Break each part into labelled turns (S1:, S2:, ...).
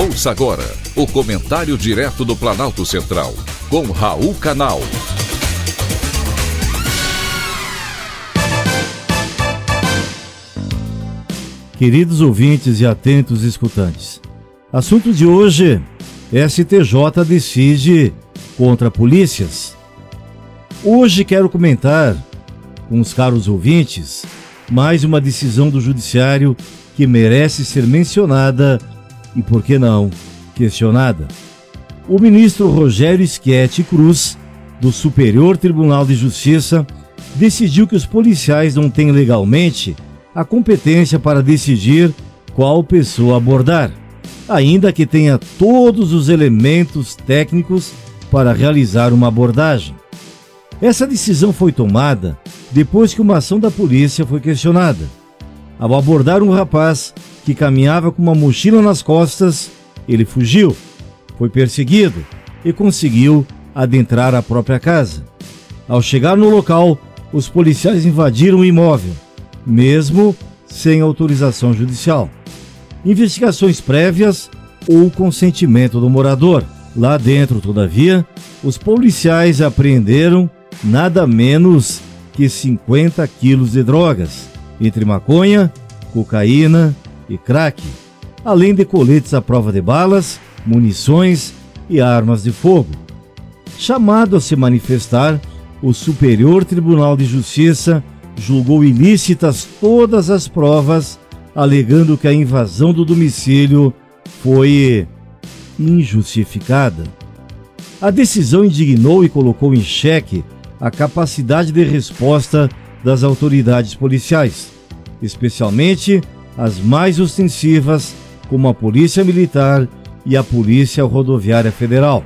S1: Ouça agora o comentário direto do Planalto Central, com Raul Canal.
S2: Queridos ouvintes e atentos escutantes, assunto de hoje: STJ decide contra polícias. Hoje quero comentar com os caros ouvintes mais uma decisão do Judiciário que merece ser mencionada e, por que não, questionada. O ministro Rogério Schietti Cruz, do Superior Tribunal de Justiça, decidiu que os policiais não têm legalmente a competência para decidir qual pessoa abordar, ainda que tenha todos os elementos técnicos para realizar uma abordagem. Essa decisão foi tomada depois que uma ação da polícia foi questionada. Ao abordar um rapaz que caminhava com uma mochila nas costas, ele fugiu, foi perseguido e conseguiu adentrar a própria casa. Ao chegar no local, os policiais invadiram o imóvel, mesmo sem autorização judicial. Investigações prévias ou consentimento do morador. Lá dentro, todavia, os policiais apreenderam nada menos que 50 quilos de drogas, entre maconha, cocaína e crack, além de coletes à prova de balas, munições e armas de fogo. Chamado a se manifestar, o Superior Tribunal de Justiça julgou ilícitas todas as provas, alegando que a invasão do domicílio foi injustificada. A decisão indignou e colocou em xeque a capacidade de resposta das autoridades policiais, especialmente as mais ostensivas, como a Polícia Militar e a Polícia Rodoviária Federal.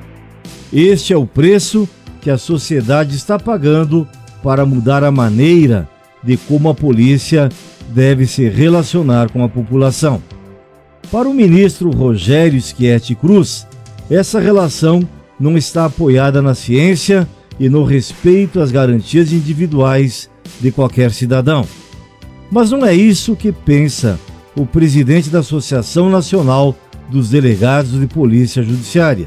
S2: Este é o preço que a sociedade está pagando para mudar a maneira de como a polícia deve se relacionar com a população. Para o ministro Rogério Schietti Cruz, essa relação não está apoiada na ciência e no respeito às garantias individuais de qualquer cidadão. Mas não é isso que pensa o presidente da Associação Nacional dos Delegados de Polícia Judiciária,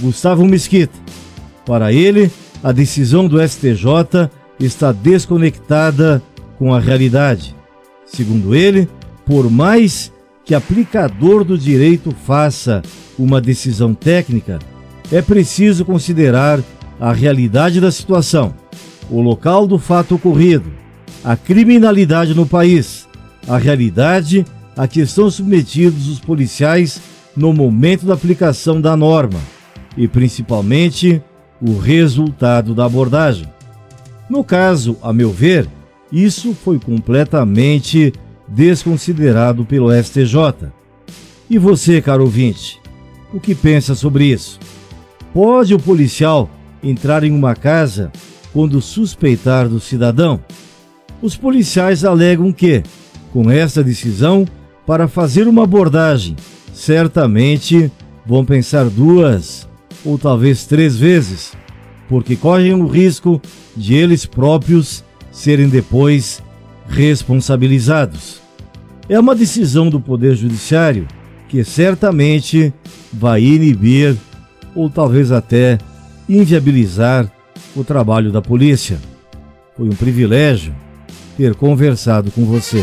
S2: Gustavo Mesquita. Para ele, a decisão do STJ está desconectada com a realidade. Segundo ele, por mais que aplicador do direito faça uma decisão técnica, é preciso considerar a realidade da situação, o local do fato ocorrido, a criminalidade no país, a realidade a que estão submetidos os policiais no momento da aplicação da norma e, principalmente, o resultado da abordagem. No caso, a meu ver, isso foi completamente desconsiderado pelo STJ. E você, caro ouvinte, o que pensa sobre isso? Pode o policial entrar em uma casa quando suspeitar do cidadão? Os policiais alegam que, com esta decisão, para fazer uma abordagem, certamente vão pensar duas ou talvez três vezes, porque correm o risco de eles próprios serem depois responsabilizados. É uma decisão do Poder Judiciário que certamente vai inibir ou talvez até inviabilizar o trabalho da polícia. Foi um privilégio ter conversado com você.